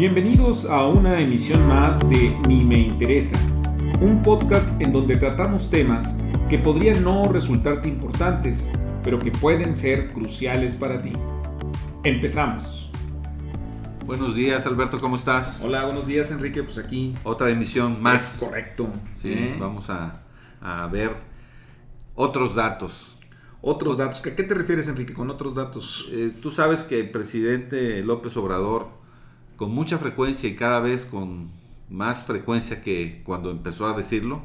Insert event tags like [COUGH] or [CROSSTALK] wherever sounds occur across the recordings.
Bienvenidos a una emisión más de Ni me interesa, un podcast en donde tratamos temas que podrían no resultarte importantes, pero que pueden ser cruciales para ti. Empezamos. Buenos días, Alberto, ¿cómo estás? Hola, buenos días, Enrique. Pues aquí. Otra emisión más. Es correcto. Sí, ¿eh? vamos a, a ver otros datos. Otros datos. ¿A qué te refieres, Enrique, con otros datos? Eh, tú sabes que el presidente López Obrador, con mucha frecuencia y cada vez con más frecuencia que cuando empezó a decirlo,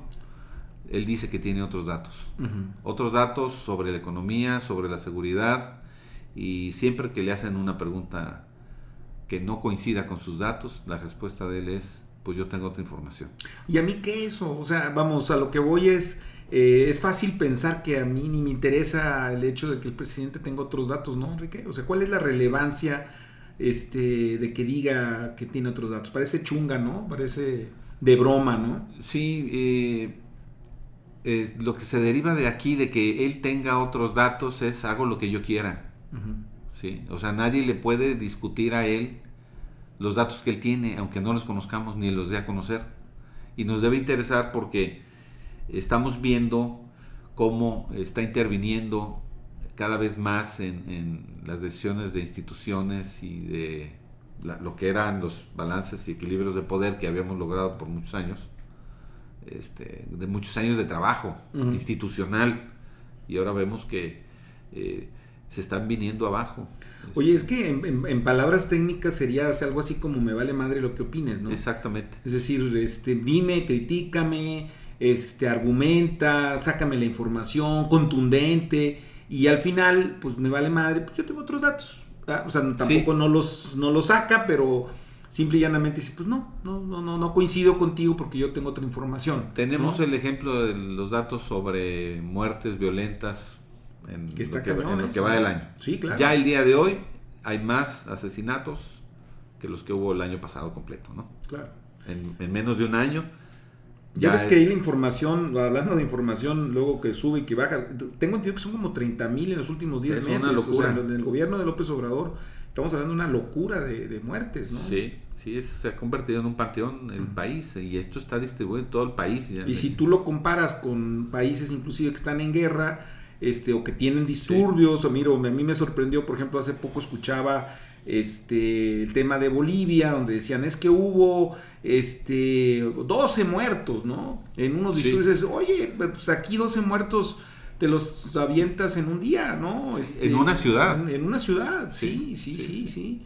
él dice que tiene otros datos. Otros datos sobre la economía, sobre la seguridad, y siempre que le hacen una pregunta que no coincida con sus datos, la respuesta de él es, pues yo tengo otra información. ¿Y a mí qué eso? O sea, vamos, a lo que voy es, eh, es fácil pensar que a mí ni me interesa el hecho de que el presidente tenga otros datos, ¿no, Enrique? O sea, ¿cuál es la relevancia este, de que diga que tiene otros datos? Parece chunga, ¿no? Parece de broma, ¿no? Sí, eh, es lo que se deriva de aquí, de que él tenga otros datos, es hago lo que yo quiera. ¿sí? O sea, nadie le puede discutir a él los datos que él tiene, aunque no los conozcamos ni los dé a conocer. Y nos debe interesar porque estamos viendo cómo está interviniendo cada vez más en, en las decisiones de instituciones y de la- lo que eran los balances y equilibrios de poder que habíamos logrado por muchos años, este, de muchos años de trabajo institucional, y ahora vemos que eh, se están viniendo abajo. Oye, es que en, en- en palabras técnicas sería algo así como me vale madre lo que opines, ¿no? Exactamente. Es decir, este, dime, critícame, este, argumenta, sácame la información, contundente, y al final, pues me vale madre, pues yo tengo otros datos. O sea, tampoco no, los, no los saca, pero simple y llanamente dice, pues no, no, no, no, no coincido contigo porque yo tengo otra información. Tenemos ¿no? el ejemplo de los datos sobre muertes violentas en Que está lo que, cañón en lo que va del año. Sí, claro. Ya el día de hoy hay más asesinatos que los que hubo el año pasado completo, ¿no? Claro. En, en menos de un año. Ya, ves es- que ahí la información, hablando de información, luego que sube y que baja, tengo entendido que son como 30 mil en los últimos 10 Es una meses. O locura. sea, en el gobierno de López Obrador estamos hablando de una locura de, de muertes, ¿no? Sí, sí, es- se ha convertido en un panteón el país y esto está distribuido en todo el país. ya. Y si tú lo comparas con países inclusive que están en guerra, este, o que tienen disturbios, o miro, a mí me sorprendió, por ejemplo, hace poco escuchaba este el tema de Bolivia, donde decían es que hubo este 12 muertos, ¿no? En unos Sí. disturbios, es, oye, pues aquí 12 muertos te los avientas en un día, ¿no? Este, En una ciudad. En, en una ciudad, sí, sí, Sí, sí, sí.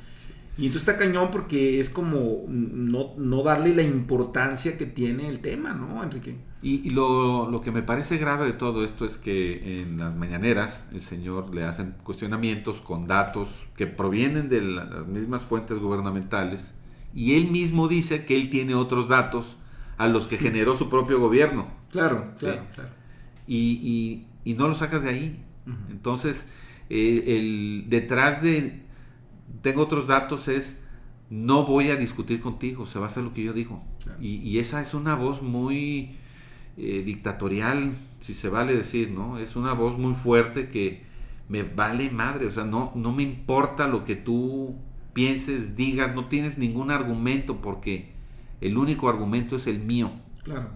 Y entonces está cañón porque es como no, no darle la importancia que tiene el tema, ¿no, Enrique? Y, y lo, lo que me parece grave de todo esto es que en las mañaneras el señor le hacen cuestionamientos con datos que provienen de la- las mismas fuentes gubernamentales y él mismo dice que él tiene otros datos a los que generó su propio gobierno Claro, Sí. claro, claro. y, y- y no lo sacas de ahí. Entonces, eh, el, detrás de tengo otros datos es no voy a discutir contigo, se va a hacer lo que yo digo. Claro. Y, y esa es una voz muy eh, dictatorial, si se vale decir, ¿no? Es una voz muy fuerte que me vale madre, o sea, no, no me importa lo que tú pienses, digas, no tienes ningún argumento porque el único argumento es el mío. Claro.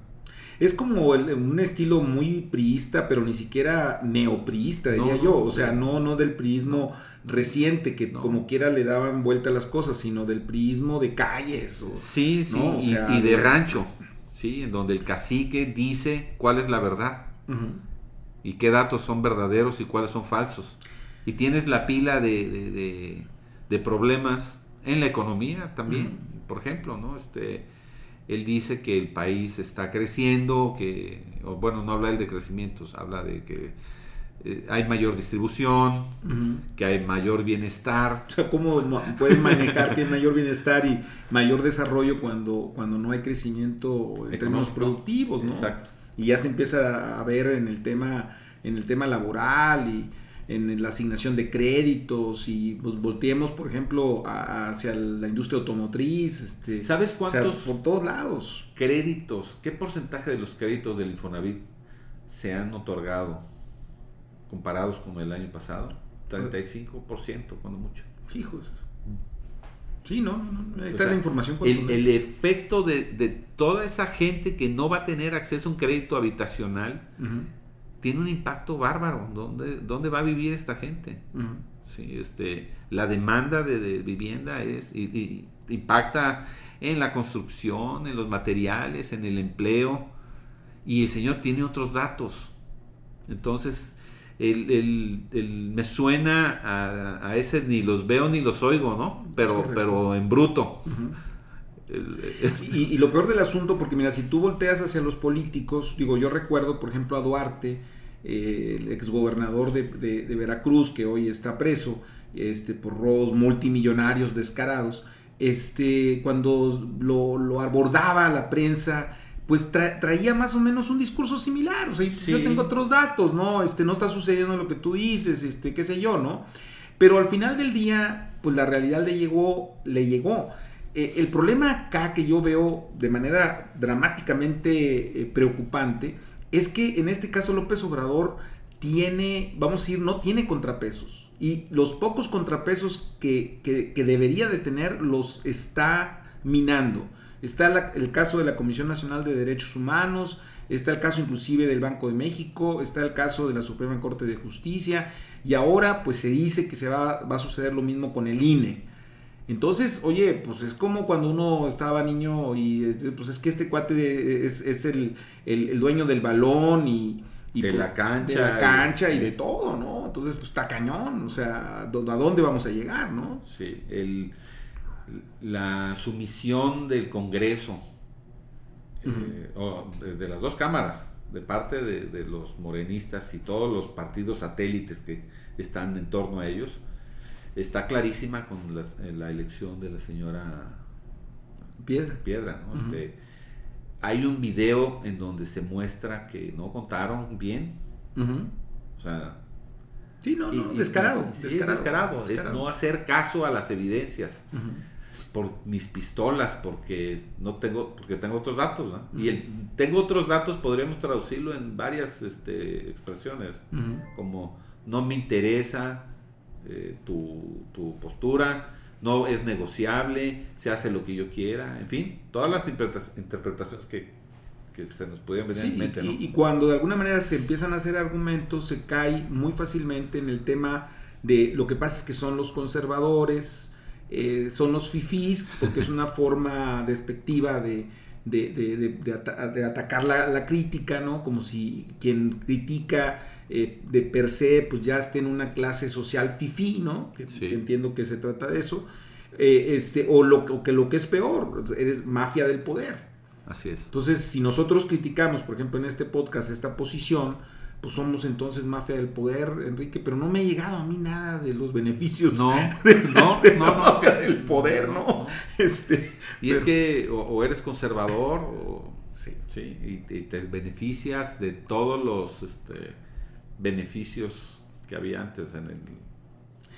Es como el- un estilo muy priista, pero ni siquiera neopriista, diría No, yo. O sea, no, no del priismo reciente, que No. como quiera le daban vuelta a las cosas, sino del priismo de calles. O, Sí, sí, ¿no? O y, sea, y de de- rancho, sí, en donde el cacique dice cuál es la verdad y qué datos son verdaderos y cuáles son falsos. Y tienes la pila de, de- de- de problemas en la economía también, por ejemplo, ¿no? Este, él dice que el país está creciendo, que, o bueno, no habla él de crecimientos, habla de que eh, hay mayor distribución, que hay mayor bienestar. O sea, ¿cómo pueden manejar que hay mayor bienestar y mayor desarrollo cuando, cuando no hay crecimiento en términos productivos, ¿no? Exacto. Y ya se empieza a ver en el tema, en el tema laboral y en la asignación de créditos y pues volteemos, por ejemplo, a- hacia la industria automotriz, este, ¿Sabes o sea, cuántos por todos lados. créditos, qué porcentaje de los créditos del Infonavit se han otorgado comparados con el año pasado? 35% cuando mucho. Hijos. Sí, no, no, está la información. El, el, efecto de, de, toda esa gente que no va a tener acceso a un crédito habitacional tiene un impacto bárbaro. ¿Dónde, dónde va a vivir esta gente? sí, este, la demanda de, vivienda es y, impacta en la construcción, en los materiales, en el empleo. Y el Señor tiene otros datos. Entonces, el, el, me suena a, ese ni los veo ni los oigo, ¿no? Pero, pero en bruto. Y, lo peor del asunto, porque mira, si tú volteas hacia los políticos, digo, yo recuerdo, por ejemplo, a Duarte, eh, el exgobernador de, de, Veracruz, que hoy está preso este, por robos multimillonarios descarados, este, cuando lo, lo abordaba la prensa, pues traía más o menos un discurso similar. O sea, yo tengo otros datos, ¿no? Este, no está sucediendo lo que tú dices, este, qué sé yo, ¿no? Pero al final del día, pues la realidad le llegó, le llegó. Eh, el problema acá que yo veo de manera dramáticamente eh, preocupante es que en este caso López Obrador tiene, vamos a decir, no tiene contrapesos. Y los pocos contrapesos que, debería de tener los está minando. Está el caso de la Comisión Nacional de Derechos Humanos, está el caso inclusive del Banco de México, está el caso de la Suprema Corte de Justicia y ahora pues se dice que se va a suceder lo mismo con el INE. Entonces, oye, pues es como cuando uno estaba niño y pues es que este cuate es, el, dueño del balón y, de pues, la cancha. De la cancha y, de todo, ¿no? Entonces, pues está cañón, o sea, ¿a dónde vamos a llegar, no? Sí, el la sumisión del Congreso, eh, o de, las dos cámaras, de parte de, los morenistas y todos los partidos satélites que están en torno a ellos, está clarísima con eh, la elección de la señora Piedra. Piedra este, hay un video en donde se muestra que no contaron bien. O sea, Sí, no, no, descarado, descarado, Es no hacer caso a las evidencias por mis pistolas, porque no tengo, porque tengo otros datos, Y el tengo otros datos podríamos traducirlo en varias este, expresiones, como no me interesa eh, tu, tu, postura, no es negociable, se hace lo que yo quiera, en fin, todas las interpretaciones que, que se nos podían venir en mente. Y, y, cuando de alguna manera se empiezan a hacer argumentos, se cae muy fácilmente en el tema de lo que pasa es que son los conservadores, eh, son los fifís, porque es una forma despectiva de, de, atacar la, crítica, ¿no? Como si quien critica eh, de per se, pues ya esté en una clase social fifí, ¿no? Que entiendo que se trata de eso. Eh, este, o, lo, o que lo que es peor, eres mafia del poder. Así es. Entonces, si nosotros criticamos, por ejemplo, en este podcast, esta posición, pues somos entonces mafia del poder, Enrique, pero no me ha llegado a mí nada de los beneficios no, [LAUGHS] [LAUGHS] de, no, no, mafia del poder, ¿no? Este, y es que o, eres conservador o, sí. Sí, y, te beneficias de todos los este, beneficios que había antes en el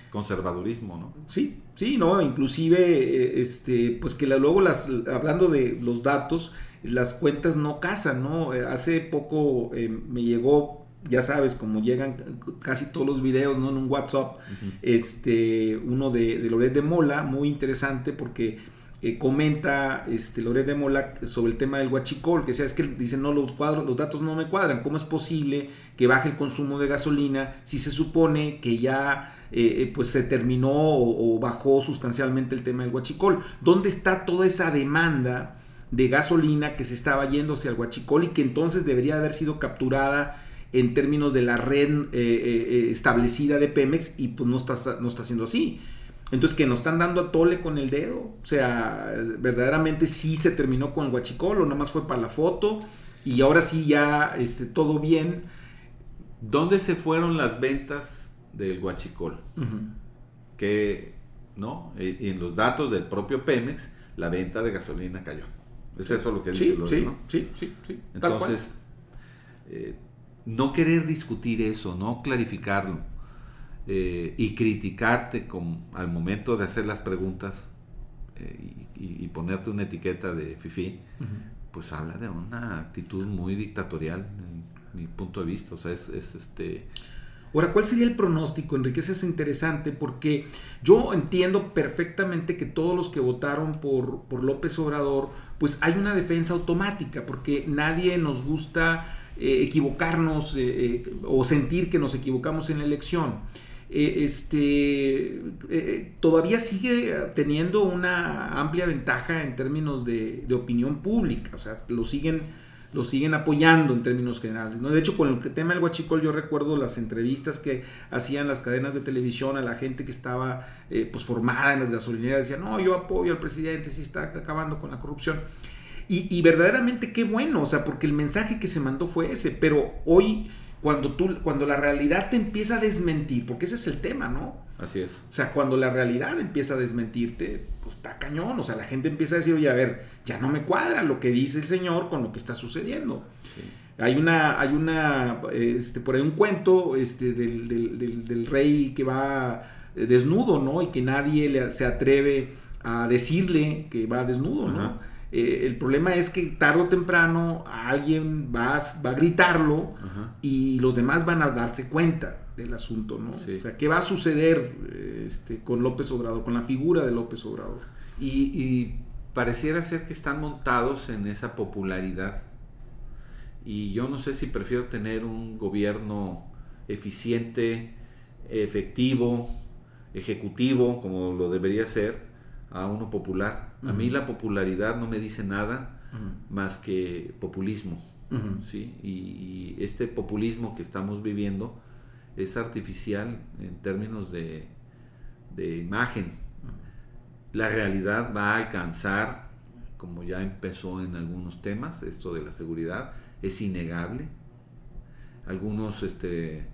conservadurismo, ¿no? Sí, sí, no, inclusive, eh, este, pues que luego las, hablando de los datos, las cuentas no casan, ¿no? Eh, hace poco eh, me llegó ya sabes, como llegan casi todos los videos, ¿no? En un WhatsApp, este, uno de, de Loret de Mola, muy interesante porque eh, comenta este, Loret de Mola sobre el tema del huachicol, que sea, es que dicen, no, los cuadros, los datos no me cuadran, ¿cómo es posible que baje el consumo de gasolina si se supone que ya eh, eh, pues se terminó o, o, bajó sustancialmente el tema del huachicol? ¿Dónde está toda esa demanda de gasolina que se estaba yendo hacia el huachicol y que entonces debería haber sido capturada en términos de la red eh, eh, eh, establecida de Pemex y pues no está, no está siendo así. Entonces que nos están dando a tole con el dedo. O sea, verdaderamente sí se terminó con el guachicol o nada más fue para la foto y ahora sí ya este, todo bien. ¿Dónde se fueron las ventas del guachicol? Que, ¿no? En los datos del propio Pemex, la venta de gasolina cayó. Es eso lo que dice sí, sí, sí, sí, sí, Entonces, no querer discutir eso, no clarificarlo eh, y criticarte al momento de hacer las preguntas eh, y, ponerte una etiqueta de fifi, pues habla de una actitud muy dictatorial, en mi punto de vista. O sea, es, este. Ahora, ¿cuál sería el pronóstico, Enrique? Eso es interesante porque yo entiendo perfectamente que todos los que votaron por, por López Obrador, pues hay una defensa automática, porque nadie nos gusta eh, equivocarnos eh, eh, o sentir que nos equivocamos en la elección. este, todavía sigue teniendo una amplia ventaja en términos de, opinión pública, o sea, lo siguen lo siguen apoyando en términos generales. ¿no? De hecho, con el tema del huachicol, yo recuerdo las entrevistas que hacían las cadenas de televisión a la gente que estaba pues formada en las gasolineras, decían, no, yo apoyo al presidente, si está acabando con la corrupción. Y, y, verdaderamente qué bueno, o sea, porque el mensaje que se mandó fue ese, pero hoy cuando, tú, cuando la realidad te empieza a desmentir, porque ese es el tema, ¿no? Así es. O sea, cuando la realidad empieza a desmentirte, pues está cañón. O sea, la gente empieza a decir, oye, a ver, ya no me cuadra lo que dice el Señor con lo que está sucediendo. Hay una, hay una, este, por ahí un cuento este, del, del, del, rey que va desnudo, ¿no? Y que nadie le, se atreve a decirle que va desnudo, ¿no? Eh, el problema es que tarde o temprano alguien va, va a gritarlo y los demás van a darse cuenta del asunto, ¿no? O sea, ¿qué va a suceder este, con López Obrador, con la figura de López Obrador? Y, pareciera ser que están montados en esa popularidad. Y yo no sé si prefiero tener un gobierno eficiente, efectivo, ejecutivo, como lo debería ser, a uno popular. A mí la popularidad no me dice nada más que populismo. ¿sí? y, este populismo que estamos viviendo es artificial en términos de, imagen. La realidad va a alcanzar, como ya empezó en algunos temas, esto de la seguridad, es innegable. Algunos este,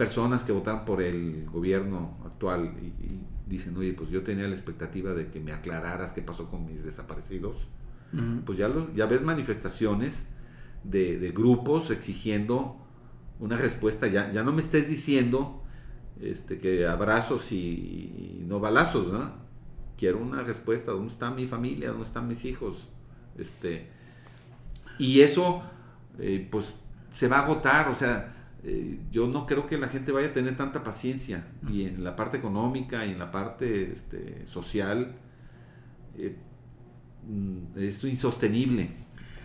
personas que votan por el gobierno actual y, dicen, oye, pues yo tenía la expectativa de que me aclararas qué pasó con mis desaparecidos. Pues ya, los, ya ves manifestaciones de, de grupos exigiendo una respuesta, ya, ya no me estés diciendo este, que abrazos y, no balazos, ¿no? Quiero una respuesta, ¿dónde está mi familia? ¿Dónde están mis hijos? Este, y eso, eh, pues, se va a agotar, o sea, eh, yo no creo que la gente vaya a tener tanta paciencia, y en la parte económica y en la parte este, social, eh, mm, es insostenible.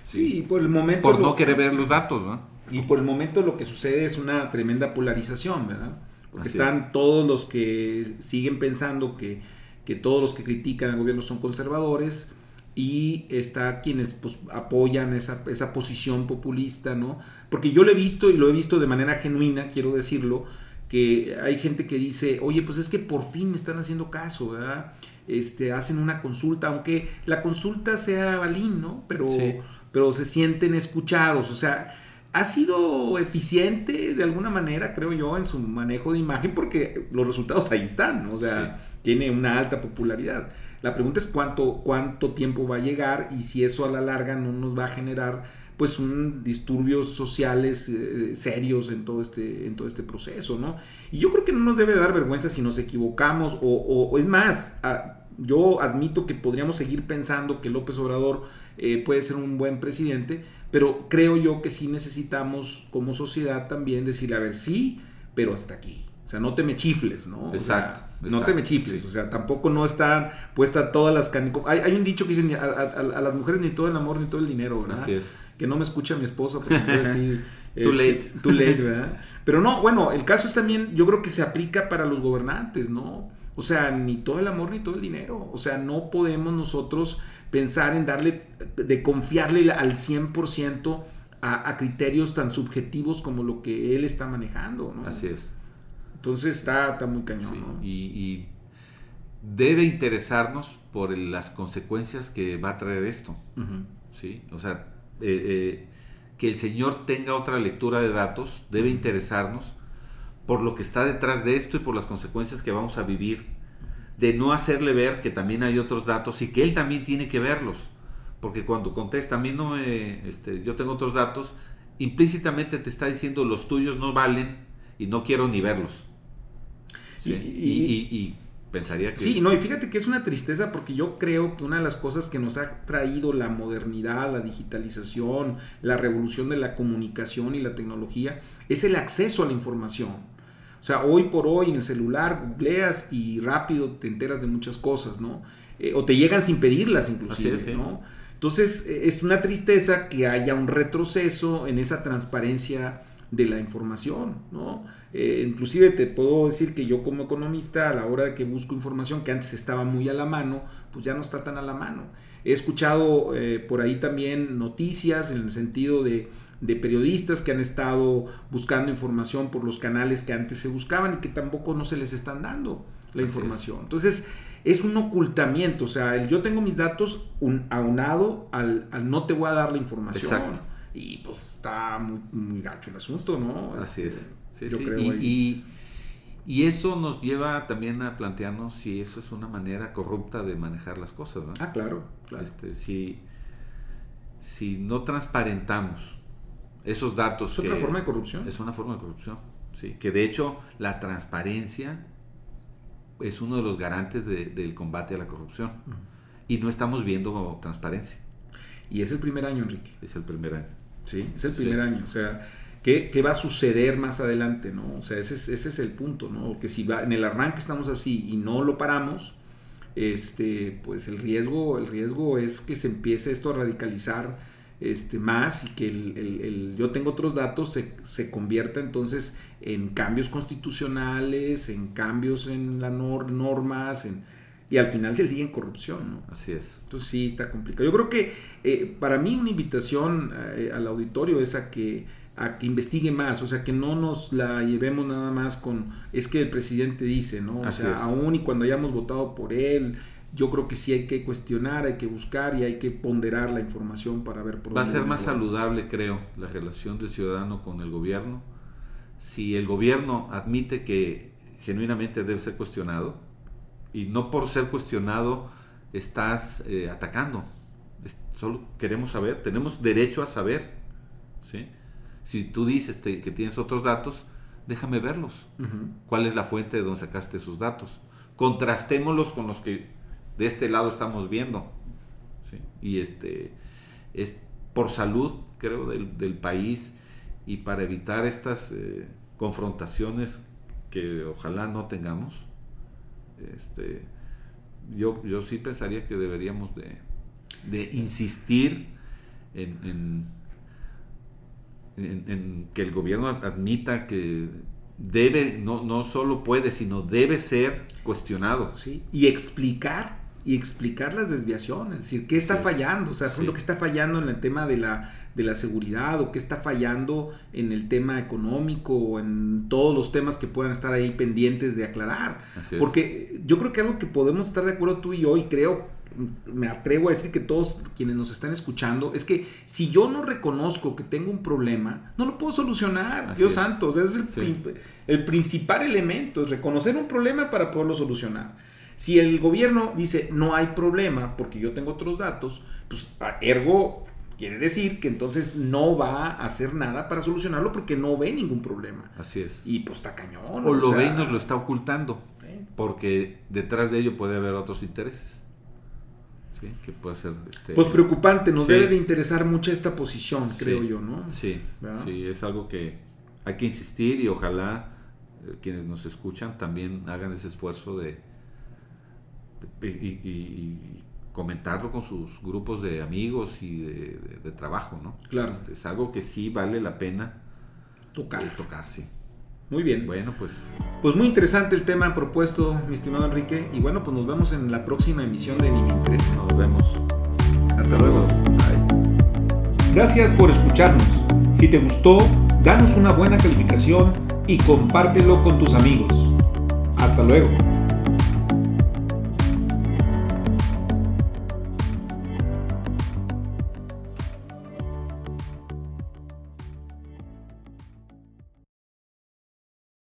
Sí, por el momento... Por no querer ver los datos, ¿no? Y por el momento lo que sucede es una tremenda polarización, ¿verdad? Porque están todos los que siguen pensando que, todos los que critican al gobierno son conservadores y está quienes pues, apoyan esa, esa posición populista, ¿no? Porque yo lo he visto y lo he visto de manera genuina, quiero decirlo, que hay gente que dice, oye, pues es que por fin me están haciendo caso, ¿verdad? Este, hacen una consulta, aunque la consulta sea balín, ¿no? Pero, pero se sienten escuchados, o sea, ha sido eficiente de alguna manera, creo yo, en su manejo de imagen, porque los resultados ahí están, o sea, tiene una alta popularidad. La pregunta es cuánto, cuánto tiempo va a llegar y si eso a la larga no nos va a generar pues un disturbios sociales eh, serios en todo este en todo este proceso, ¿no? Y yo creo que no nos debe dar vergüenza si nos equivocamos o, es más, yo admito que podríamos seguir pensando que López Obrador eh, puede ser un buen presidente, pero creo yo que sí necesitamos como sociedad también decirle, a ver, sí, pero hasta aquí. O sea, no te me chifles, ¿no? Exacto. no te me chifles. O sea, tampoco no están puestas todas las Hay, hay un dicho que dicen a, las mujeres ni todo el amor ni todo el dinero, ¿verdad? Así es. Que no me escucha mi esposa porque puede [LAUGHS] decir. too este, late. Too late, ¿verdad? Pero no, bueno, el caso es también, yo creo que se aplica para los gobernantes, ¿no? O sea, ni todo el amor ni todo el dinero. O sea, no podemos nosotros pensar en darle, de confiarle al 100% a, a criterios tan subjetivos como lo que él está manejando. ¿no? Así es. Entonces está, está muy cañón. ¿no? y, debe interesarnos por las consecuencias que va a traer esto. ¿sí? O sea, eh, eh, que el Señor tenga otra lectura de datos debe interesarnos por lo que está detrás de esto y por las consecuencias que vamos a vivir de no hacerle ver que también hay otros datos y que él también tiene que verlos. Porque cuando contesta, a mí no me, este, yo tengo otros datos, implícitamente te está diciendo los tuyos no valen y no quiero ni verlos. Y, y, pensaría que... Sí, no, y fíjate que es una tristeza porque yo creo que una de las cosas que nos ha traído la modernidad, la digitalización, la revolución de la comunicación y la tecnología es el acceso a la información. sea, hoy por hoy en el celular googleas y rápido te enteras de muchas cosas, ¿no? Eh, o te llegan sin pedirlas inclusive, ¿no? Entonces eh, es una tristeza que haya un retroceso en esa transparencia de la información, ¿no? Eh, inclusive te puedo decir que yo como economista a la hora de que busco información que antes estaba muy a la mano, pues ya no está tan a la mano. He escuchado por ahí también noticias en el sentido de de periodistas que han estado buscando información por los canales que antes se buscaban y que tampoco no se les están dando la información. Entonces, es un ocultamiento, o sea, el yo tengo mis datos un, aunado al, no te voy a dar la información. Exacto. Y pues está muy, gacho el asunto, ¿no? Así es. Este, yo creo y, y, eso nos lleva también a plantearnos si eso es una manera corrupta de manejar las cosas, ¿no? Ah, claro, claro. Este, si, si no transparentamos esos datos. ¿Es otra forma de corrupción? Es una forma de corrupción, sí. Que de hecho la transparencia es uno de los garantes del combate a la corrupción. Y no estamos viendo transparencia. Y es el primer año, Enrique. Es el primer año. Sí, es el primer año. O sea, ¿qué, va a suceder más adelante? ¿no? O sea, ese es, ese es el punto, ¿no? Que si va, en el arranque estamos así y no lo paramos, este, pues el riesgo, el riesgo es que se empiece esto a radicalizar este, más y que el, yo tengo otros datos se, convierta entonces en cambios constitucionales, en cambios en las normas, en, y al final del día en corrupción. ¿no? Así es. Entonces sí, está complicado. Yo creo que eh, para mí una invitación eh, al auditorio es a que, a que investigue más, o sea, que no nos la llevemos nada más con, es que el presidente dice, ¿no? O sea, aún y cuando hayamos votado por él, yo creo que sí hay que cuestionar, hay que buscar y hay que ponderar la información para ver por Va a ser más saludable, creo, la relación del ciudadano con el gobierno. Si el gobierno admite que genuinamente debe ser cuestionado y no por ser cuestionado estás eh, atacando. solo queremos saber, tenemos derecho a saber. ¿sí? Si tú dices que tienes otros datos, déjame verlos. ¿Cuál es la fuente de donde sacaste esos datos? Contrastémoslos con los que de este lado estamos viendo. Y este es por salud, creo, del, país y para evitar estas eh, confrontaciones que ojalá no tengamos. Este, yo, yo sí pensaría que deberíamos de, insistir en, en, que el gobierno admita que debe, no, no solo puede, sino debe ser cuestionado. Sí, y explicar y explicar las desviaciones, es decir, qué está fallando, o sea, lo que está fallando en el tema de la, de la seguridad o qué está fallando en el tema económico o en todos los temas que puedan estar ahí pendientes de aclarar. Porque yo creo que algo que podemos estar de acuerdo tú y yo y creo, me atrevo a decir que todos quienes nos están escuchando, es que si yo no reconozco que tengo un problema, no lo puedo solucionar, Dios santo, ese es el, el principal elemento, es reconocer un problema para poderlo solucionar. Si el gobierno dice no hay problema porque yo tengo otros datos, pues ah, ergo quiere decir que entonces no va a hacer nada para solucionarlo porque no ve ningún problema. Así es. Y pues está cañón. O, lo ve y nos lo está ocultando. Porque detrás de ello puede haber otros intereses. ¿Sí? Que puede ser. Este, pues preocupante, nos debe de interesar mucho esta posición, creo yo, ¿no? Sí, sí, es algo que hay que insistir y ojalá eh, quienes nos escuchan también hagan ese esfuerzo de, y, comentarlo con sus grupos de amigos y de, trabajo, ¿no? Claro. Este, es algo que sí vale la pena tocar. Eh, tocar, sí. Muy bien. Bueno, pues. Pues muy interesante el tema propuesto, mi estimado Enrique. Y bueno, pues nos vemos en la próxima emisión de Ni me interesa. Nos vemos. Hasta luego. Gracias por escucharnos. Si te gustó, danos una buena calificación y compártelo con tus amigos. Hasta luego.